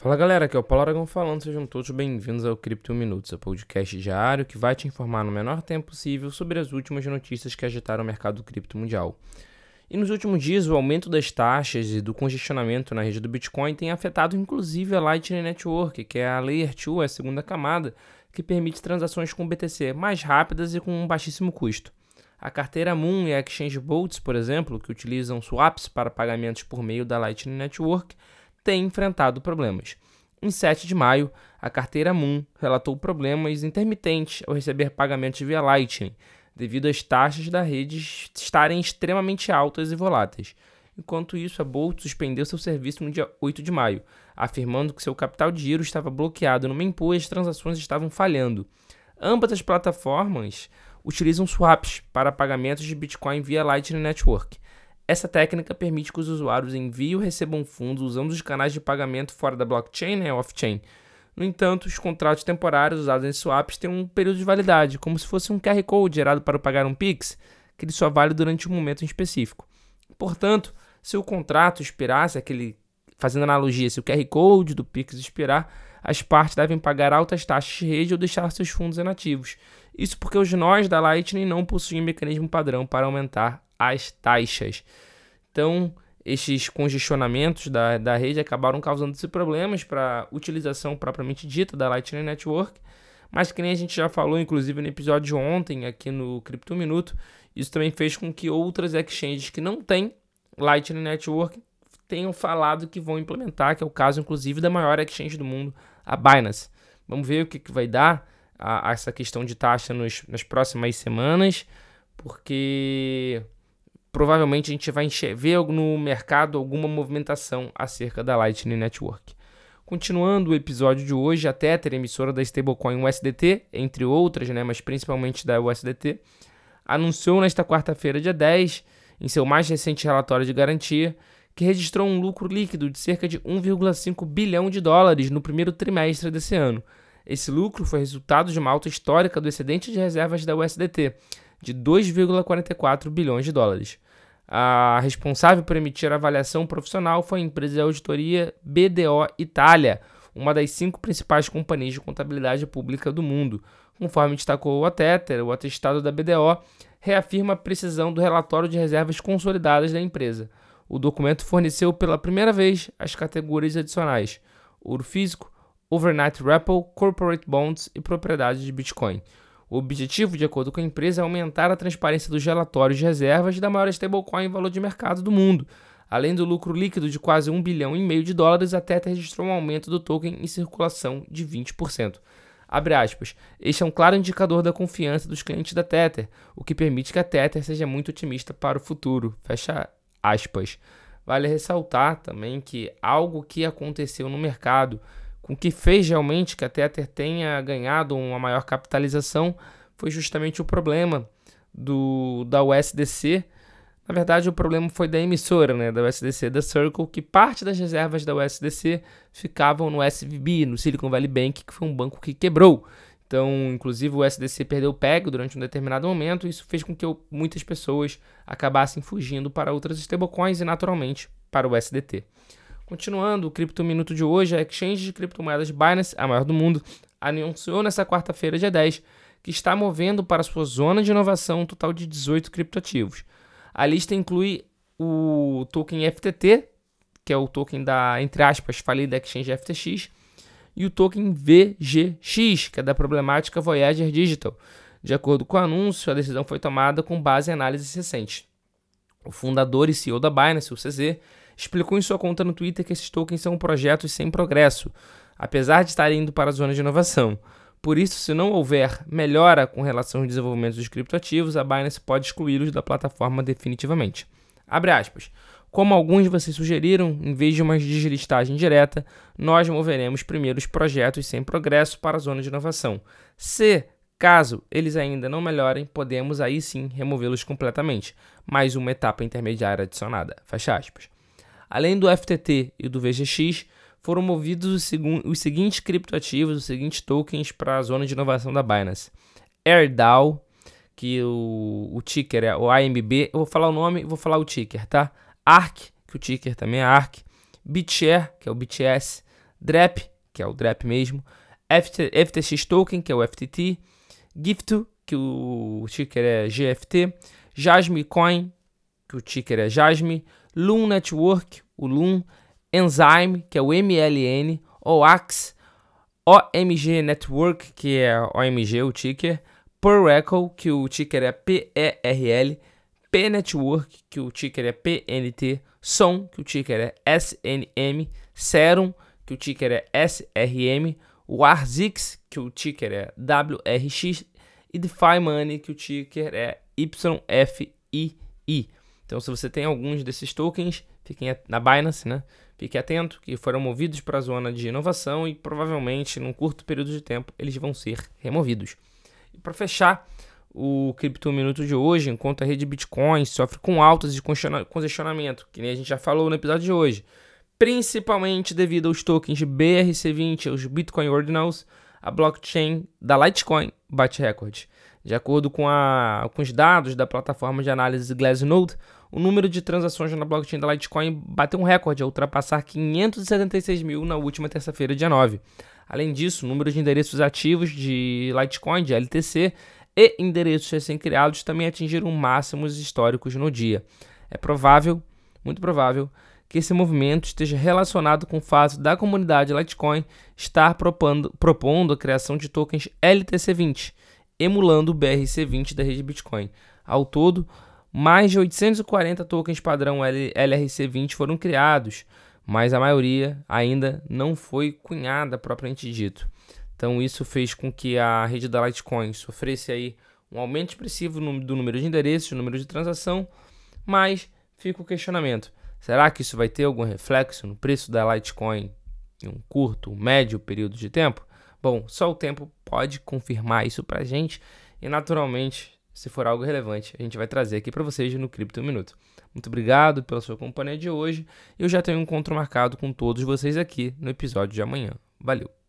Fala galera, aqui é o Paulo Aragão falando, sejam todos bem-vindos ao Cripto Minutos, o podcast diário que vai te informar no menor tempo possível sobre as últimas notícias que agitaram o mercado cripto mundial. E nos últimos dias, o aumento das taxas e do congestionamento na rede do Bitcoin tem afetado inclusive a Lightning Network, que é a Layer 2, a segunda camada, que permite transações com BTC mais rápidas e com um baixíssimo custo. A carteira Moon e a Exchange Bolts, por exemplo, que utilizam swaps para pagamentos por meio da Lightning Network, tem enfrentado problemas. Em 7 de maio, a carteira Moon relatou problemas intermitentes ao receber pagamentos via Lightning, devido às taxas da rede estarem extremamente altas e voláteis. Enquanto isso, a Bolt suspendeu seu serviço no dia 8 de maio, afirmando que seu capital de giro estava bloqueado no mempool e as transações estavam falhando. Ambas as plataformas utilizam swaps para pagamentos de Bitcoin via Lightning Network. Essa técnica permite que os usuários enviem ou recebam fundos usando os canais de pagamento fora da blockchain né, off-chain. No entanto, os contratos temporários usados em swaps têm um período de validade, como se fosse um QR Code gerado para pagar um Pix, que ele só vale durante um momento em específico. Portanto, se o contrato expirasse, aquele, fazendo analogia, se o QR Code do Pix expirar, as partes devem pagar altas taxas de rede ou deixar seus fundos inativos. Isso porque os nós da Lightning não possuem mecanismo padrão para aumentar as taxas. Então, esses congestionamentos da, da rede acabaram causando esses problemas para a utilização propriamente dita da Lightning Network. Mas que nem a gente já falou, inclusive no episódio de ontem aqui no Cripto Minuto, isso também fez com que outras exchanges que não têm Lightning Network tenham falado que vão implementar, que é o caso inclusive da maior exchange do mundo, a Binance. Vamos ver o que, que vai dar a, a essa questão de taxa nos, nas próximas semanas, porque provavelmente a gente vai ver no mercado alguma movimentação acerca da Lightning Network. Continuando o episódio de hoje, a Tether, emissora da stablecoin USDT, entre outras, né, mas principalmente da USDT, anunciou nesta quarta-feira, dia 10, em seu mais recente relatório de garantia, que registrou um lucro líquido de cerca de 1,5 bilhão de dólares no primeiro trimestre desse ano. Esse lucro foi resultado de uma alta histórica do excedente de reservas da USDT, de 2,44 bilhões de dólares. A responsável por emitir a avaliação profissional foi a empresa de auditoria BDO Itália, uma das cinco principais companhias de contabilidade pública do mundo. Conforme destacou o Tether, o atestado da BDO reafirma a precisão do relatório de reservas consolidadas da empresa. O documento forneceu pela primeira vez as categorias adicionais: ouro físico, overnight repo, corporate bonds e propriedades de Bitcoin. O objetivo, de acordo com a empresa, é aumentar a transparência dos relatórios de reservas da maior stablecoin em valor de mercado do mundo. Além do lucro líquido de quase 1 bilhão e meio de dólares, a Tether registrou um aumento do token em circulação de 20%. Abre aspas. Este é um claro indicador da confiança dos clientes da Tether, o que permite que a Tether seja muito otimista para o futuro. Fecha aspas. Vale ressaltar também que algo que aconteceu no mercado o que fez realmente que a Tether tenha ganhado uma maior capitalização foi justamente o problema do, da USDC. Na verdade, o problema foi da emissora né, da USDC, da Circle, que parte das reservas da USDC ficavam no SVB, no Silicon Valley Bank, que foi um banco que quebrou. Então, inclusive, o USDC perdeu o PEG durante um determinado momento, e isso fez com que muitas pessoas acabassem fugindo para outras stablecoins e, naturalmente, para o USDT. Continuando, o Cripto Minuto de hoje, a exchange de criptomoedas Binance, a maior do mundo, anunciou nesta quarta-feira, dia 10, que está movendo para sua zona de inovação um total de 18 criptoativos. A lista inclui o token FTT, que é o token da, entre aspas, falida exchange FTX, e o token VGX, que é da problemática Voyager Digital. De acordo com o anúncio, a decisão foi tomada com base em análises recentes. O fundador e CEO da Binance, o CZ, explicou em sua conta no Twitter que esses tokens são projetos sem progresso, apesar de estarem indo para a zona de inovação. Por isso, se não houver melhora com relação ao desenvolvimento dos criptoativos, a Binance pode excluí-los da plataforma definitivamente. Abre aspas. Como alguns de vocês sugeriram, em vez de uma deslistagem direta, nós moveremos primeiro os projetos sem progresso para a zona de inovação. Se, caso eles ainda não melhorem, podemos aí sim removê-los completamente. Mais uma etapa intermediária adicionada. Fecha aspas. Além do FTT e do VGX, foram movidos os, os seguintes criptoativos, os seguintes tokens para a zona de inovação da Binance. AirDAO, que o, o ticker é o AMB, eu vou falar o nome e vou falar o ticker, tá? ARC, que o ticker também é ARC. BitShare, que é o BTS DREP, que é o DREP mesmo, FT, FTX Token, que é o FTT, Gifto, que o ticker é GFT, Jasmy Coin, que o ticker é Jasmy, Loom Network, o Loom, Enzyme, que é o MLN, OAX, OMG Network, que é OMG, o ticker, Perrecal, que o ticker é PERL, P-Network, que o ticker é PNT, Som, que o ticker é SNM, Serum, que o ticker é SRM, Warzix, que o ticker é WRX, e DeFi Money, que o ticker é YFII. Então, se você tem alguns desses tokens, fiquem na Binance, né? Fique atento que foram movidos para a zona de inovação e provavelmente, num curto período de tempo, eles vão ser removidos. E para fechar o Cripto Minuto de hoje, enquanto a rede Bitcoin sofre com altas de congestionamento, que nem a gente já falou no episódio de hoje, principalmente devido aos tokens BRC20 os Bitcoin Ordinals, a blockchain da Litecoin bate recorde. De acordo com, a, com os dados da plataforma de análise Glassnode, o número de transações na blockchain da Litecoin bateu um recorde ao ultrapassar 576 mil na última terça-feira, dia 9. Além disso, o número de endereços ativos de Litecoin, de LTC, e endereços recém-criados também atingiram máximos históricos no dia. É provável, muito provável, que esse movimento esteja relacionado com o fato da comunidade Litecoin estar propondo, propondo a criação de tokens LTC20, emulando o BRC20 da rede Bitcoin. Ao todo, mais de 840 tokens padrão LRC20 foram criados, mas a maioria ainda não foi cunhada propriamente dito. Então isso fez com que a rede da Litecoin sofresse aí um aumento expressivo do número de endereços, do número de transação, mas fica o questionamento: será que isso vai ter algum reflexo no preço da Litecoin em um curto, médio período de tempo? Bom, só o tempo pode confirmar isso para a gente e naturalmente se for algo relevante, a gente vai trazer aqui para vocês no Cripto Minuto. Muito obrigado pela sua companhia de hoje. Eu já tenho um encontro marcado com todos vocês aqui no episódio de amanhã. Valeu!